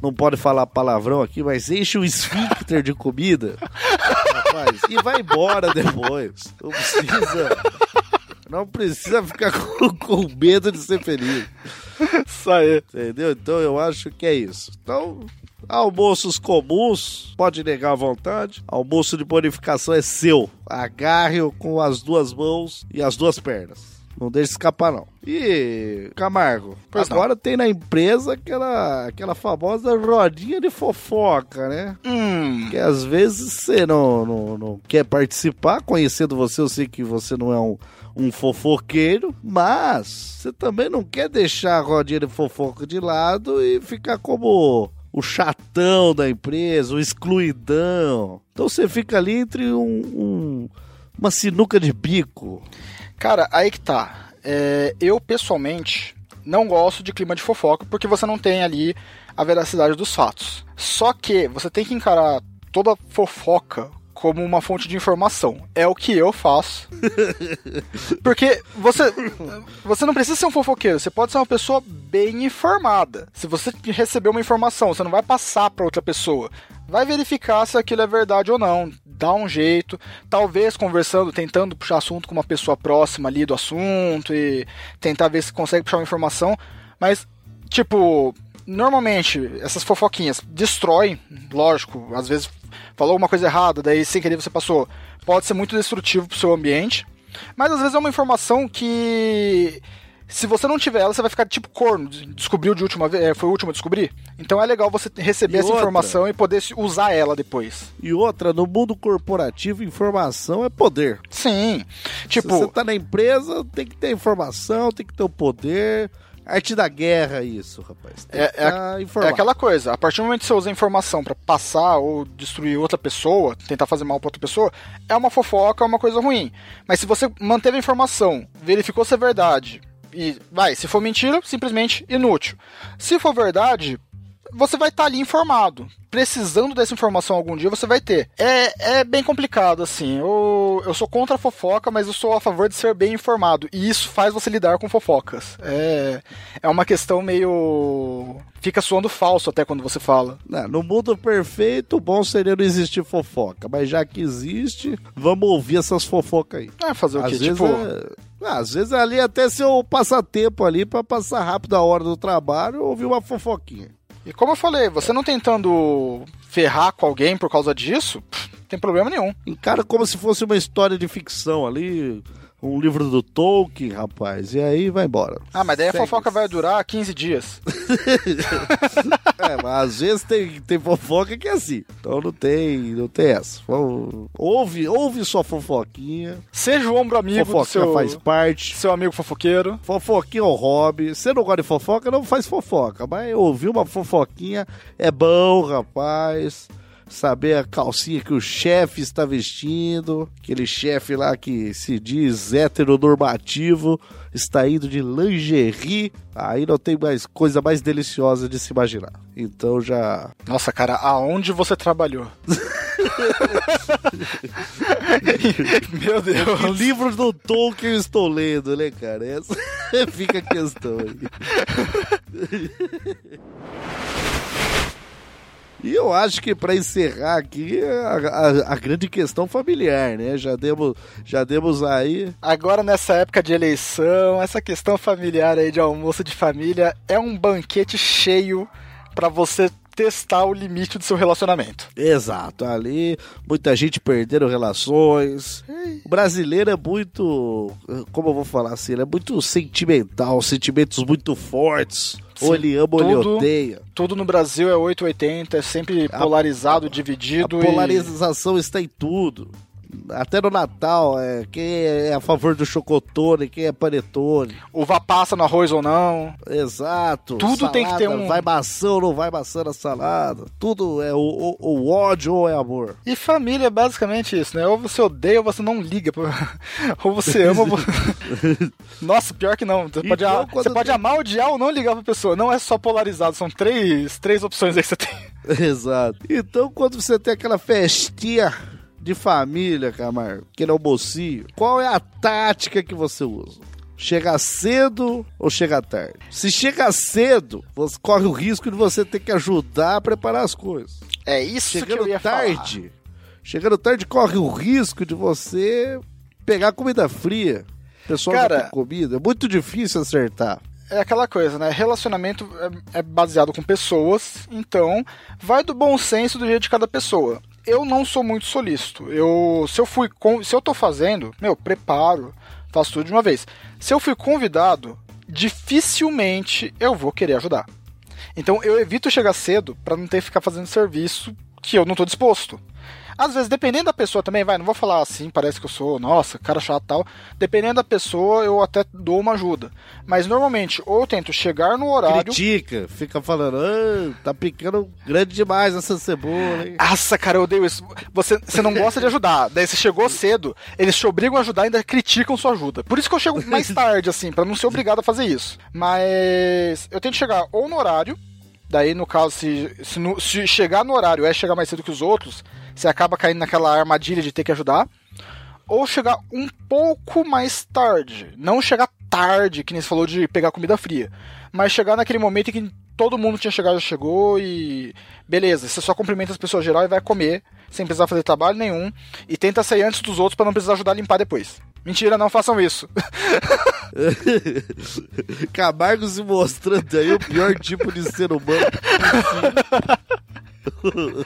Não pode falar palavrão aqui, mas enche o esfíncter de comida. Rapaz, e vai embora depois. Não precisa. Não precisa ficar com, com medo de ser feliz. Isso aí. Entendeu? Então eu acho que é isso. Então, almoços comuns, pode negar à vontade. Almoço de bonificação é seu. Agarre-o com as duas mãos e as duas pernas. Não deixe escapar, não. E, Camargo, Pois não. agora tem na empresa aquela, aquela famosa rodinha de fofoca, né? Hum, Que às vezes você não, não, não quer participar, conhecendo você, eu sei que você não é um, um fofoqueiro, mas você também não quer deixar a rodinha de fofoca de lado e ficar como o chatão da empresa, o excluidão. Então você fica ali entre um, um- uma sinuca de bico. cara, aí que tá. É, eu, pessoalmente, não gosto de clima de fofoca porque você não tem ali a veracidade dos fatos. Só que você tem que encarar toda fofoca como uma fonte de informação. É o que eu faço. *laughs* Porque você, você não precisa ser um fofoqueiro, você pode ser uma pessoa bem informada. Se você receber uma informação, você não vai passar para outra pessoa. Vai verificar se aquilo é verdade ou não. Dá um jeito, talvez conversando, tentando puxar assunto com uma pessoa próxima ali do assunto e tentar ver se consegue puxar uma informação. Mas, tipo, normalmente essas fofoquinhas destroem, lógico, às vezes falou uma coisa errada, daí sem querer você passou. Pode ser muito destrutivo pro seu ambiente. Mas às vezes é uma informação que. Se você não tiver ela, você vai ficar tipo corno. Descobriu de última vez. é, Foi o último a descobrir. Então é legal você receber E essa outra? informação e poder se- usar ela depois. E outra, no mundo corporativo, informação é poder. Sim. Se Tipo, você tá na empresa, tem que ter informação, tem que ter o poder. Arte da guerra, isso, rapaz. Tem É- é- é aquela coisa. A partir do momento que você usa a informação pra passar ou destruir outra pessoa, tentar fazer mal pra outra pessoa, é uma fofoca, é uma coisa ruim. Mas se você manteve a informação, verificou se é verdade, e vai, se for mentira, simplesmente inútil. Se for verdade, você vai estar ali informado. Precisando dessa informação algum dia, você vai ter. É, é bem complicado, assim. Eu, eu sou contra a fofoca, mas eu sou a favor de ser bem informado. E isso faz você lidar com fofocas. É, é uma questão meio. Fica soando falso até quando você fala. Não, no mundo perfeito, o bom seria não existir fofoca. Mas já que existe, vamos ouvir essas fofocas aí. É fazer o Às quê? Tipo. é... ah, às vezes ali até seu passatempo ali pra passar rápido a hora do trabalho, ouvir uma fofoquinha. E como eu falei, você não tentando ferrar com alguém por causa disso, pff, não tem problema nenhum. Encara como se fosse uma história de ficção ali, um livro do Tolkien, rapaz. E aí vai embora. Ah, mas daí a fofoca vai durar 15 dias. *laughs* É, mas às vezes tem, tem fofoca que é assim. Então não tem, não tem essa. Ouve, ouve sua fofoquinha. Seja o ombro amigo do Fofoquinha seu, faz parte. seu amigo fofoqueiro. Fofoquinha é um hobby. Você não gosta de fofoca, não faz fofoca. Mas ouvir uma fofoquinha é bom, rapaz. Saber a calcinha que o chefe está vestindo. Aquele chefe lá que se diz heteronormativo. Está indo de lingerie. Aí não tem mais coisa mais deliciosa de se imaginar. Então já. Nossa, cara, aonde você trabalhou? *laughs* Meu Que Deus. *laughs* livro do Tolkien eu estou lendo, né, cara? Essa *laughs* fica a questão aí. E eu acho que para encerrar aqui a, a- a grande questão familiar, né? Já demos, já demos aí. Agora nessa época de eleição, essa questão familiar aí de almoço de família é um banquete cheio pra você testar o limite do seu relacionamento. Exato, ali muita gente perdendo relações. O brasileiro é muito, como eu vou falar assim, ele é muito sentimental, sentimentos muito fortes. ou Sim, ele ama ou ele tudo- odeia. Tudo no Brasil é 880, é sempre A- polarizado, A dividido e... polarização está em tudo. Até no Natal, é, quem é a favor do chocotone, quem é panetone. Uva passa no arroz ou não. Exato. Tudo salada, tem que ter um- Vai maçã ou não vai maçã na salada. Tudo é o, o- o ódio ou é amor. E família é basicamente isso, né? Ou você odeia ou você não liga. *laughs* ou você ama ou você... *laughs* Nossa, pior que não. Você pode, a- você pode tem- amar, odiar ou não ligar pra pessoa. Não é só polarizado, são três, três opções aí que você tem. *laughs* Exato. Então, quando você tem aquela festinha de família, Camargo, que não mocinho, qual é a tática que você usa? Chega cedo ou chega tarde? Se chega cedo, você corre o risco de você ter que ajudar a preparar as coisas. É isso que Chegando eu ia tarde, chegando tarde, corre o risco de você pegar comida fria. O pessoal Cara- tem comida. É muito difícil acertar. é aquela coisa, né? Relacionamento é, é baseado com pessoas, então vai do bom senso do jeito de cada pessoa. Eu não sou muito solícito. Eu, se eu fui, se eu tô fazendo, meu, preparo, faço tudo de uma vez. Se eu fui convidado, dificilmente eu vou querer ajudar. Então eu evito chegar cedo pra não ter que ficar fazendo serviço que eu não tô disposto. Às vezes, dependendo da pessoa também, vai, não vou falar assim, parece que eu sou, nossa, cara chato e tal. Dependendo da pessoa, eu até dou uma ajuda. Mas normalmente, ou eu tento chegar no horário. Critica, fica falando, ah, tá picando grande demais essa cebola, hein? Nossa, cara, eu odeio isso. Você, você não gosta de ajudar. Daí você chegou cedo, eles te obrigam a ajudar e ainda criticam sua ajuda. Por isso que eu chego mais *laughs* tarde, assim, pra não ser obrigado a fazer isso. Mas eu tento chegar ou no horário, daí no caso, se, se, no- se chegar no horário é chegar mais cedo que os outros, você acaba caindo naquela armadilha de ter que ajudar. Ou chegar um pouco mais tarde. Não chegar tarde, que nem você falou de pegar comida fria. Mas chegar naquele momento em que todo mundo tinha chegado, já chegou e. Beleza, você só cumprimenta as pessoas geral e vai comer, sem precisar fazer trabalho nenhum. E tenta sair antes dos outros para não precisar ajudar a limpar depois. Mentira, não façam isso. *laughs* Camargo se mostrando aí o pior tipo de ser humano. *laughs*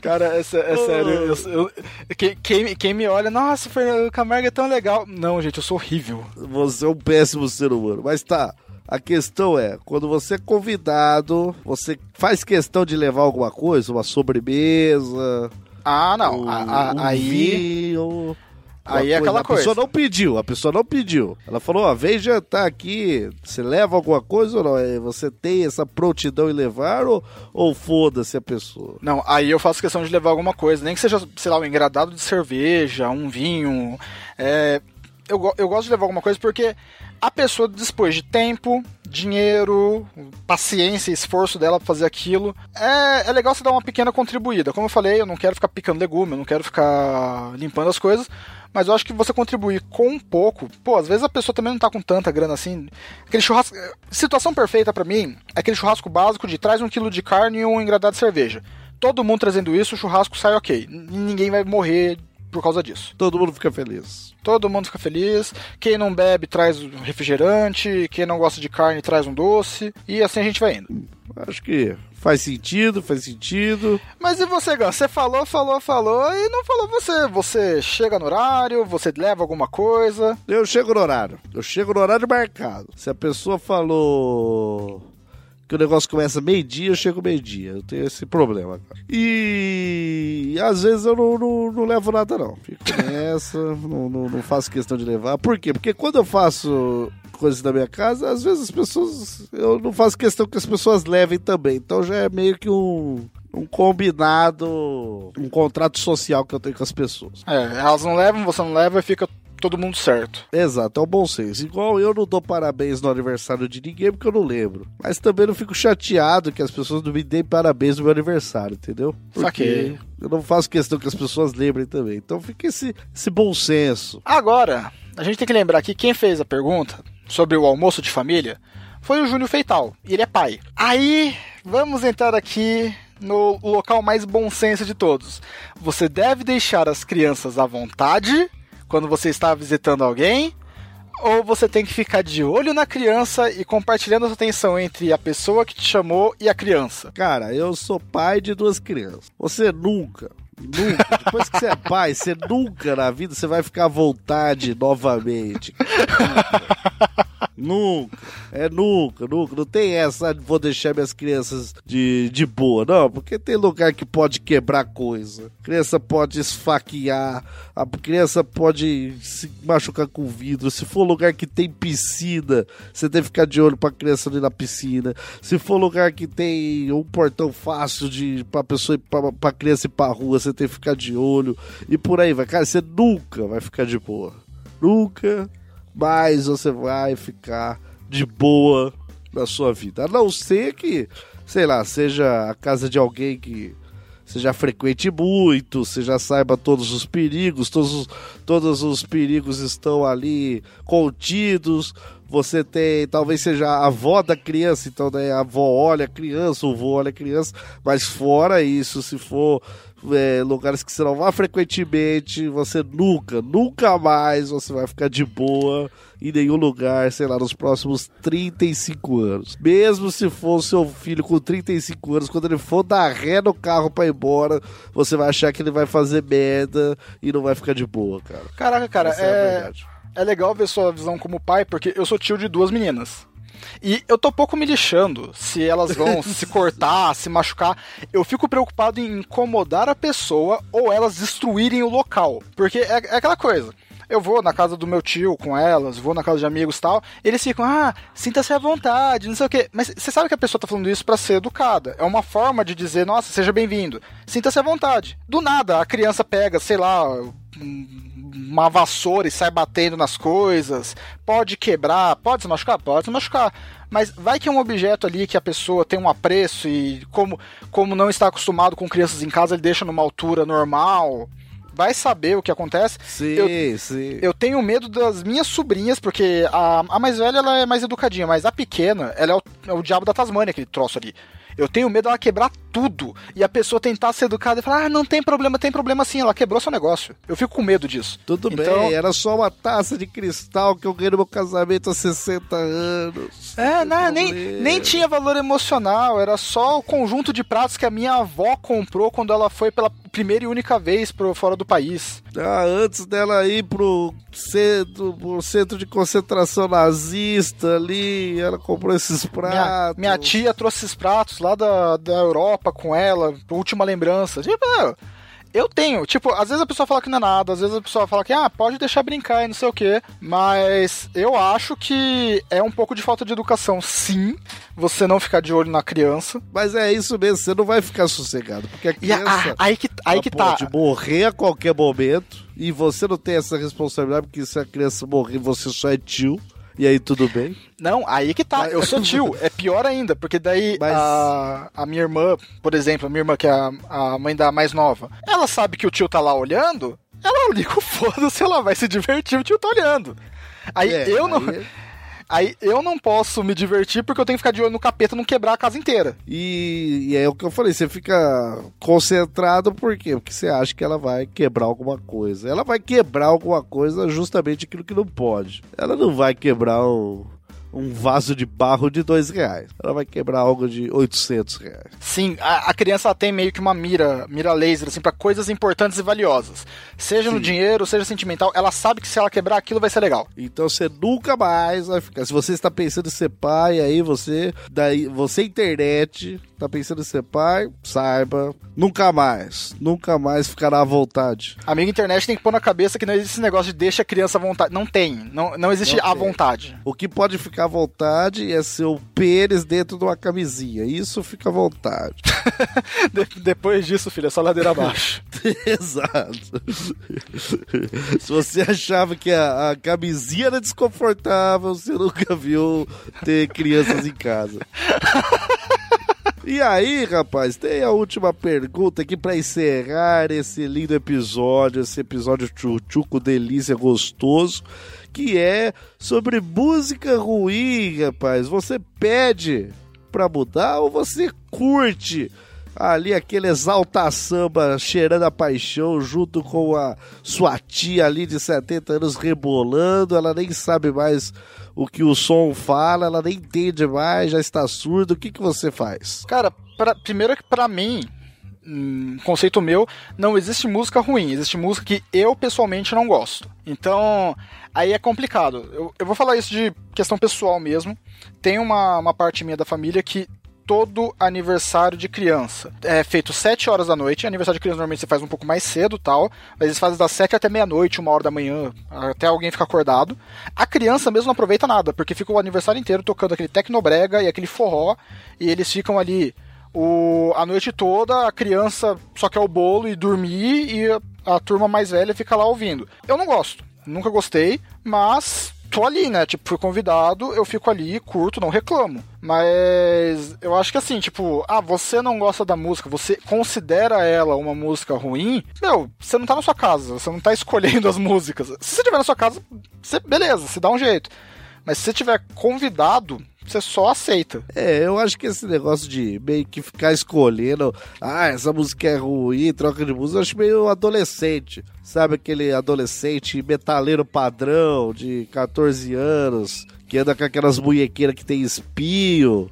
Cara, é, é sério. eu- eu- quem, quem, quem me olha, nossa, o Camargo é tão legal. Não, gente, eu sou horrível. Você é um péssimo ser humano. Mas tá, a questão é, quando você é convidado, você faz questão de levar alguma coisa, uma sobremesa, Ah, não. um, a- a- um aí. vinho, Aí é aquela a pessoa coisa. não pediu, a pessoa não pediu. Ela falou, ó, vem jantar aqui, você leva alguma coisa ou não? É, Você tem essa prontidão em levar ou, ou foda-se a pessoa? Não, aí eu faço questão de levar alguma coisa, nem que seja, sei lá, um engradado de cerveja, um vinho. É, eu, eu gosto de levar alguma coisa porque a pessoa dispôs de tempo, dinheiro, paciência, esforço dela pra fazer aquilo. É, é legal você dar uma pequena contribuída. Como eu falei, eu não quero ficar picando legume, eu não quero ficar limpando as coisas. Mas eu acho que você contribuir com um pouco, pô, às vezes a pessoa também não tá com tanta grana assim. Aquele churrasco. Situação perfeita pra mim é aquele churrasco básico de traz um quilo de carne e um engradado de cerveja. Todo mundo trazendo isso, o churrasco sai ok. Ninguém vai morrer por causa disso. Todo mundo fica feliz. Todo mundo fica feliz. Quem não bebe traz um refrigerante. Quem não gosta de carne traz um doce. E assim a gente vai indo. Acho que faz sentido, faz sentido. Mas e você, Gan? Você falou, falou, falou e não falou você. Você chega no horário, você leva alguma coisa. Eu chego no horário. Eu chego no horário marcado. Se a pessoa falou que o negócio começa meio-dia, eu chego meio-dia. Eu tenho esse problema. cara. E às vezes eu não, não, não levo nada, não. Fico nessa, não, não, não faço questão de levar. Por quê? Porque quando eu faço coisas da minha casa, às vezes as pessoas. Eu não faço questão que as pessoas levem também. Então já é meio que um. Um combinado, um contrato social que eu tenho com as pessoas. É, elas não levam, você não leva e fica todo mundo certo. Exato, é o bom senso. Igual eu não dou parabéns no aniversário de ninguém porque eu não lembro. Mas também não fico chateado que as pessoas não me deem parabéns no meu aniversário, entendeu? Porque Saquei. eu não faço questão que as pessoas lembrem também. Então fica esse, esse bom senso. Agora, a gente tem que lembrar que quem fez a pergunta sobre o almoço de família foi o Júnior Feital. E ele é pai. Aí, vamos entrar aqui no local mais bom senso de todos. Você deve deixar as crianças à vontade quando você está visitando alguém, ou você tem que ficar de olho na criança e compartilhando a sua atenção entre a pessoa que te chamou e a criança. Cara, eu sou pai de duas crianças. Você nunca, nunca, depois que você é pai, você nunca na vida você vai ficar à vontade novamente. Nunca. *laughs* Nunca. É nunca, nunca. Não tem essa, vou deixar minhas crianças de, de boa. Não, porque tem lugar que pode quebrar coisa. Criança pode esfaquear. A criança pode se machucar com vidro. Se for lugar que tem piscina, você tem que ficar de olho pra criança ir na piscina. Se for lugar que tem um portão fácil de pra pessoa ir pra, pra criança ir pra rua, você tem que ficar de olho. E por aí vai. Cara, você nunca vai ficar de boa. Nunca mais você vai ficar de boa na sua vida. A não ser que, sei lá, seja a casa de alguém que você já frequente muito, você já saiba todos os perigos, todos os, todos os perigos estão ali contidos. Você tem, talvez seja a avó da criança, então né, a avó olha a criança, o avô olha a criança, mas fora isso, se for é, lugares que você não vá frequentemente, você nunca, nunca mais você vai ficar de boa em nenhum lugar, sei lá, nos próximos 35 anos. Mesmo se for seu filho com 35 anos, quando ele for dar ré no carro pra ir embora, você vai achar que ele vai fazer merda e não vai ficar de boa, cara. Caraca, cara, é, é, é legal ver sua visão como pai, porque eu sou tio de duas meninas. E eu tô pouco me lixando se elas vão *laughs* se cortar, se machucar. Eu fico preocupado em incomodar a pessoa ou elas destruírem o local. Porque é, é aquela coisa eu vou na casa do meu tio com elas, vou na casa de amigos e tal, eles ficam, ah, sinta-se à vontade, não sei o quê. Mas você sabe que a pessoa tá falando isso para ser educada. É uma forma de dizer, nossa, seja bem-vindo. Sinta-se à vontade. Do nada, a criança pega, sei lá, uma vassoura e sai batendo nas coisas, pode quebrar, pode se machucar, pode se machucar. Mas vai que é um objeto ali que a pessoa tem um apreço e como, como não está acostumado com crianças em casa, ele deixa numa altura normal. Vai saber o que acontece. Sim, eu, sim. Eu tenho medo das minhas sobrinhas, porque a, a mais velha ela é mais educadinha, mas a pequena, ela é o, é o diabo da Tasmânia, aquele troço ali. Eu tenho medo dela quebrar tudo e a pessoa tentar ser educada e falar: ah, não tem problema, tem problema sim, ela quebrou seu negócio. Eu fico com medo disso. Tudo então... bem, era só uma taça de cristal que eu ganhei no meu casamento há 60 anos. É, não, nem, nem tinha valor emocional, era só o conjunto de pratos que a minha avó comprou quando ela foi pela primeira e única vez pro fora do país. Ah, antes dela ir pro centro, pro centro de concentração nazista ali, ela comprou esses pratos. Minha, minha tia trouxe esses pratos lá da, da Europa com ela, última lembrança. Tipo, eu tenho, tipo, às vezes a pessoa fala que não é nada, às vezes a pessoa fala que, ah, pode deixar brincar e não sei o que, mas eu acho que é um pouco de falta de educação, sim, você não ficar de olho na criança. Mas é isso mesmo, você não vai ficar sossegado, porque a criança a, aí que, aí que tá. pode morrer a qualquer momento e você não tem essa responsabilidade, porque se a criança morrer, você só é tio. E aí, tudo bem? Não, aí que tá. Eu sou tio. É pior ainda, porque daí Mas... a, a minha irmã, por exemplo, a minha irmã, que é a, a mãe da mais nova, ela sabe que o tio tá lá olhando, ela liga o foda-se, ela vai se divertir, o tio tá olhando. Aí é, eu não. Aí... Aí eu não posso me divertir porque eu tenho que ficar de olho no capeta não quebrar a casa inteira. E, e é o que eu falei, você fica concentrado por quê? Porque você acha que ela vai quebrar alguma coisa. Ela vai quebrar alguma coisa justamente aquilo que não pode. Ela não vai quebrar o um vaso de barro de dois reais. Ela vai quebrar algo de 800 reais. Sim, a, a criança tem meio que uma mira, mira laser, assim, para coisas importantes e valiosas. Seja Sim. no dinheiro, seja sentimental, ela sabe que se ela quebrar aquilo vai ser legal. Então você nunca mais vai ficar. Se você está pensando em ser pai, aí você, daí, você internet, tá pensando em ser pai, saiba, nunca mais, nunca mais ficará à vontade. Amigo internet tem que pôr na cabeça que não existe esse negócio de deixa a criança à vontade. Não tem, não, não existe não à vontade. O que pode ficar à vontade é seu pênis dentro de uma camisinha. Isso fica à vontade. *laughs* de depois disso, filho, é só ladeira abaixo. *laughs* Exato. Se você achava que a, a camisinha era desconfortável, você nunca viu ter crianças em casa. *laughs* E aí, rapaz, tem a última pergunta aqui para encerrar esse lindo episódio, esse episódio tchutchuco delícia gostoso, que é sobre música ruim, rapaz. Você pede pra mudar ou você curte? Ali aquele exalta samba cheirando a paixão junto com a sua tia ali de 70 anos rebolando, ela nem sabe mais o que o som fala, ela nem entende mais, já está surdo. O que, que você faz? Cara, pra, primeiro que para mim, um conceito meu, não existe música ruim, existe música que eu pessoalmente não gosto. Então, aí é complicado. Eu, eu vou falar isso de questão pessoal mesmo. Tem uma, uma parte minha da família que todo aniversário de criança. É feito 7 horas da noite. Aniversário de criança normalmente você faz um pouco mais cedo tal. Mas eles fazem das 7 até meia-noite, uma hora da manhã, até alguém ficar acordado. A criança mesmo não aproveita nada, porque fica o aniversário inteiro tocando aquele tecnobrega e aquele forró. E eles ficam ali o, a noite toda, a criança só quer o bolo e dormir, e a, a turma mais velha fica lá ouvindo. Eu não gosto, nunca gostei, mas tô ali, né? Tipo, fui convidado, eu fico ali, curto, não reclamo. Mas eu acho que assim, tipo, ah, você não gosta da música, você considera ela uma música ruim, meu, você não tá na sua casa, você não tá *laughs* escolhendo as músicas. Se você tiver na sua casa, você, beleza, se dá um jeito. Mas se você tiver convidado, você só aceita. É, eu acho que esse negócio de meio que ficar escolhendo, ah, essa música é ruim, troca de música, eu acho meio adolescente. Sabe aquele adolescente metaleiro padrão de 14 anos, que anda com aquelas munhequeiras que tem espinho,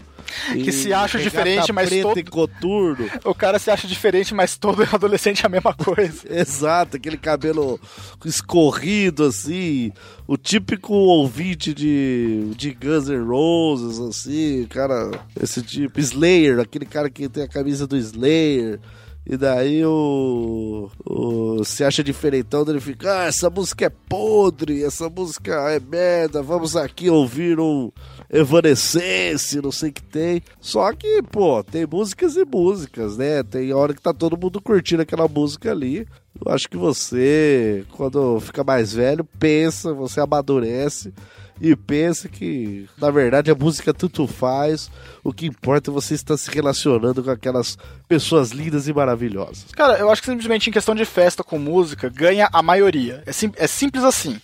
que se acha diferente, mas todo. Coturno. O cara se acha diferente, mas todo *laughs* adolescente é a mesma coisa. *laughs* Exato, aquele cabelo escorrido assim, o típico ouvinte de, de Guns N' Roses, assim, cara, esse tipo. Slayer, aquele cara que tem a camisa do Slayer. E daí o, o se acha diferentão, ele fica, ah, essa música é podre, essa música é merda, vamos aqui ouvir um Evanescence, não sei o que tem. Só que, pô, tem músicas e músicas, né? Tem hora que tá todo mundo curtindo aquela música ali. Eu acho que você, quando fica mais velho, pensa, você amadurece e pensa que, na verdade, a música tanto faz. O que importa é você estar se relacionando com aquelas pessoas lindas e maravilhosas. Cara, eu acho que simplesmente em questão de festa com música, ganha a maioria. É, sim, é simples assim.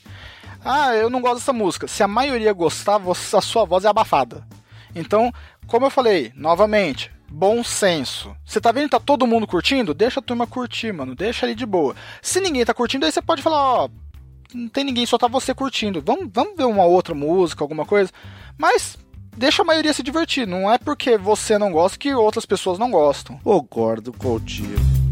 Ah, eu não gosto dessa música. Se a maioria gostar, você, a sua voz é abafada. Então, como eu falei, novamente, bom senso. Você tá vendo que tá todo mundo curtindo? Deixa a turma curtir, mano. Deixa ali de boa. Se ninguém tá curtindo, aí você pode falar, ó, não tem ninguém, só tá você curtindo. Vamos, vamos ver uma outra música, alguma coisa. Mas deixa a maioria se divertir. Não é porque você não gosta que outras pessoas não gostam. Concordo contigo.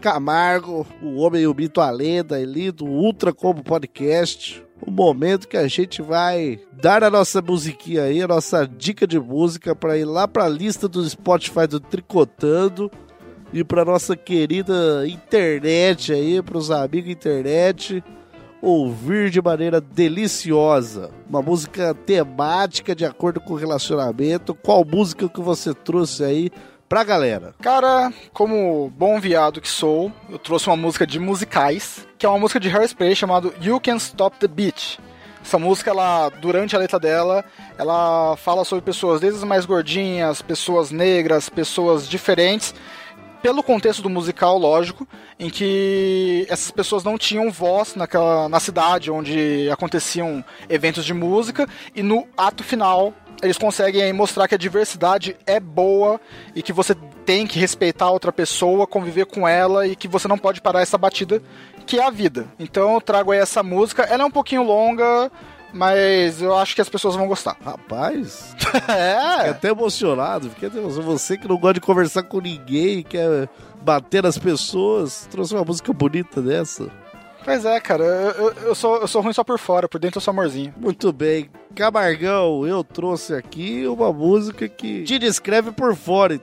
Camargo, o Homem e o Mito, a Lenda, ali do Ultra Combo Podcast. O momento que a gente vai dar a nossa musiquinha aí, a nossa dica de música para ir lá para a lista do Spotify do Tricotando e para nossa querida internet aí, para os amigos internet ouvir de maneira deliciosa. Uma música temática de acordo com o relacionamento. Qual música que você trouxe aí pra galera? Cara, como bom viado que sou, eu trouxe uma música de musicais, que é uma música de Hairspray chamada You Can Stop the Beat. Essa música, ela, durante a letra dela, ela fala sobre pessoas desde as mais gordinhas, pessoas negras, pessoas diferentes, pelo contexto do musical, lógico, em que essas pessoas não tinham voz naquela, na cidade onde aconteciam eventos de música, e no ato final eles conseguem mostrar que a diversidade é boa e que você tem que respeitar a outra pessoa, conviver com ela e que você não pode parar essa batida que é a vida. Então eu trago aí essa música. Ela é um pouquinho longa, mas eu acho que as pessoas vão gostar. Rapaz, *laughs* é. Fiquei até emocionado. Fiquei até emocionado. Você que não gosta de conversar com ninguém, quer bater nas pessoas, trouxe uma música bonita dessa. Pois é, cara, eu, eu, sou, eu sou ruim só por fora, por dentro eu sou amorzinho. Muito bem. Camargão, eu trouxe aqui uma música que te descreve por fora.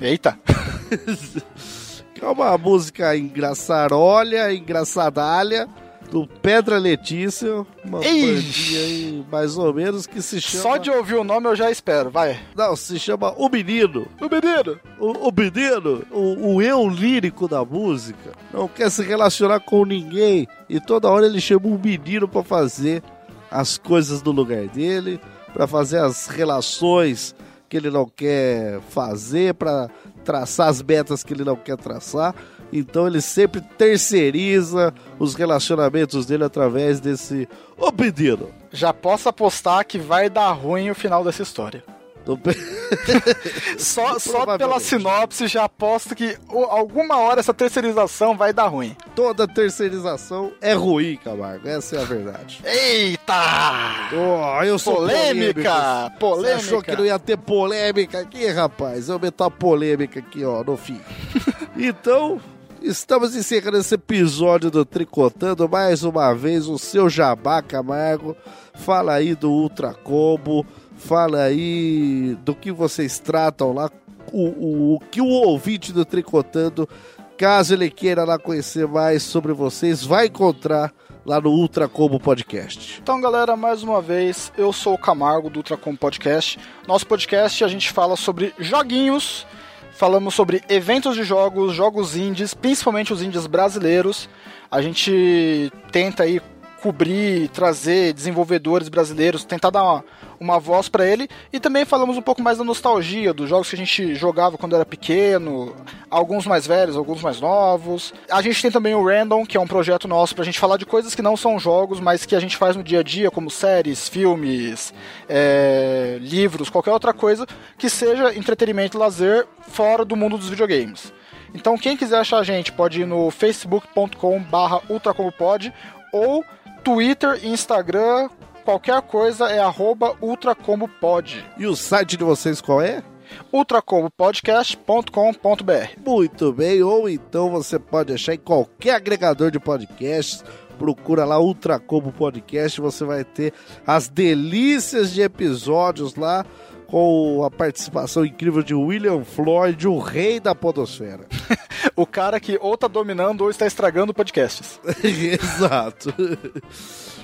Eita! *laughs* é uma música engraçarolha, engraçadalha do Pedra Letícia, uma bandinha aí, mais ou menos, que se chama... Só de ouvir o nome eu já espero, vai. Não, se chama O Menino. O Menino. O, o Menino, o, o eu lírico da música, não quer se relacionar com ninguém e toda hora ele chama um menino para fazer as coisas no lugar dele, para fazer as relações que ele não quer fazer, para traçar as metas que ele não quer traçar. Então ele sempre terceiriza os relacionamentos dele através desse o pedido. Já posso apostar que vai dar ruim o final dessa história. *laughs* Só só pela sinopse já aposto que alguma hora essa terceirização vai dar ruim. Toda terceirização é ruim, Camargo. Essa é a verdade. Eita! Oh, eu sou polêmica! Polêmica! Você achou que não ia ter polêmica aqui, rapaz? Eu meto a polêmica aqui, ó, no fim. *laughs* então, Estamos encerrando esse episódio do Tricotando mais uma vez o seu Jabá Camargo. Fala aí do Ultra Combo, fala aí do que vocês tratam lá, o, o, o que o ouvinte do Tricotando, caso ele queira lá conhecer mais sobre vocês, vai encontrar lá no Ultra Combo Podcast. Então, galera, mais uma vez, eu sou o Camargo do Ultra Combo Podcast. Nosso podcast a gente fala sobre joguinhos falamos sobre eventos de jogos, jogos indies, principalmente os indies brasileiros. A gente tenta aí cobrir, trazer desenvolvedores brasileiros, tentar dar uma, uma voz para ele. E também falamos um pouco mais da nostalgia, dos jogos que a gente jogava quando era pequeno, alguns mais velhos, alguns mais novos. A gente tem também o Random, que é um projeto nosso pra gente falar de coisas que não são jogos, mas que a gente faz no dia a dia, como séries, filmes, é, livros, qualquer outra coisa que seja entretenimento e lazer fora do mundo dos videogames. Então quem quiser achar a gente pode ir no facebook.com barra ou Twitter e Instagram, qualquer coisa é arroba ultracombopod. E o site de vocês qual é? ultracombopodcast.com.br Muito bem, ou então você pode achar em qualquer agregador de podcasts procura lá Ultra Combo Podcast, você vai ter as delícias de episódios lá com a participação incrível de William Floyd, o rei da podosfera. *laughs* o cara que ou tá dominando ou está estragando podcasts. *laughs* Exato.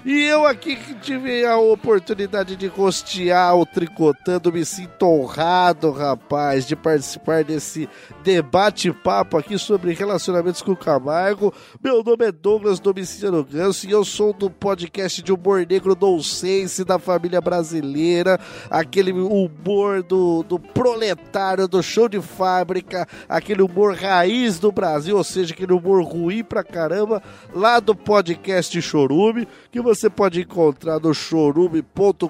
E eu aqui que tive a oportunidade de rostear o Tricotando, me sinto honrado, rapaz, de participar desse debate-papo aqui sobre relacionamentos com o Camargo. Meu nome é Douglas Domiciano Ganso e eu sou do podcast de humor negro Sense da família brasileira, aquele humor do, do proletário, do show de fábrica, aquele humor raiz do Brasil, ou seja, aquele humor ruim pra caramba, lá do podcast Chorume, que você pode encontrar no chorume.com.br,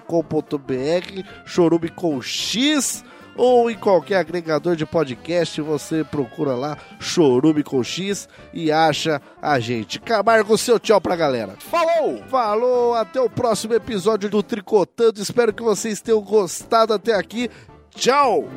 chorume com X, ou em qualquer agregador de podcast, você procura lá Chorume com X e acha a gente. Camargo, seu tchau pra galera. Falou! Falou, até o próximo episódio do Tricotando. Espero que vocês tenham gostado até aqui. Tchau!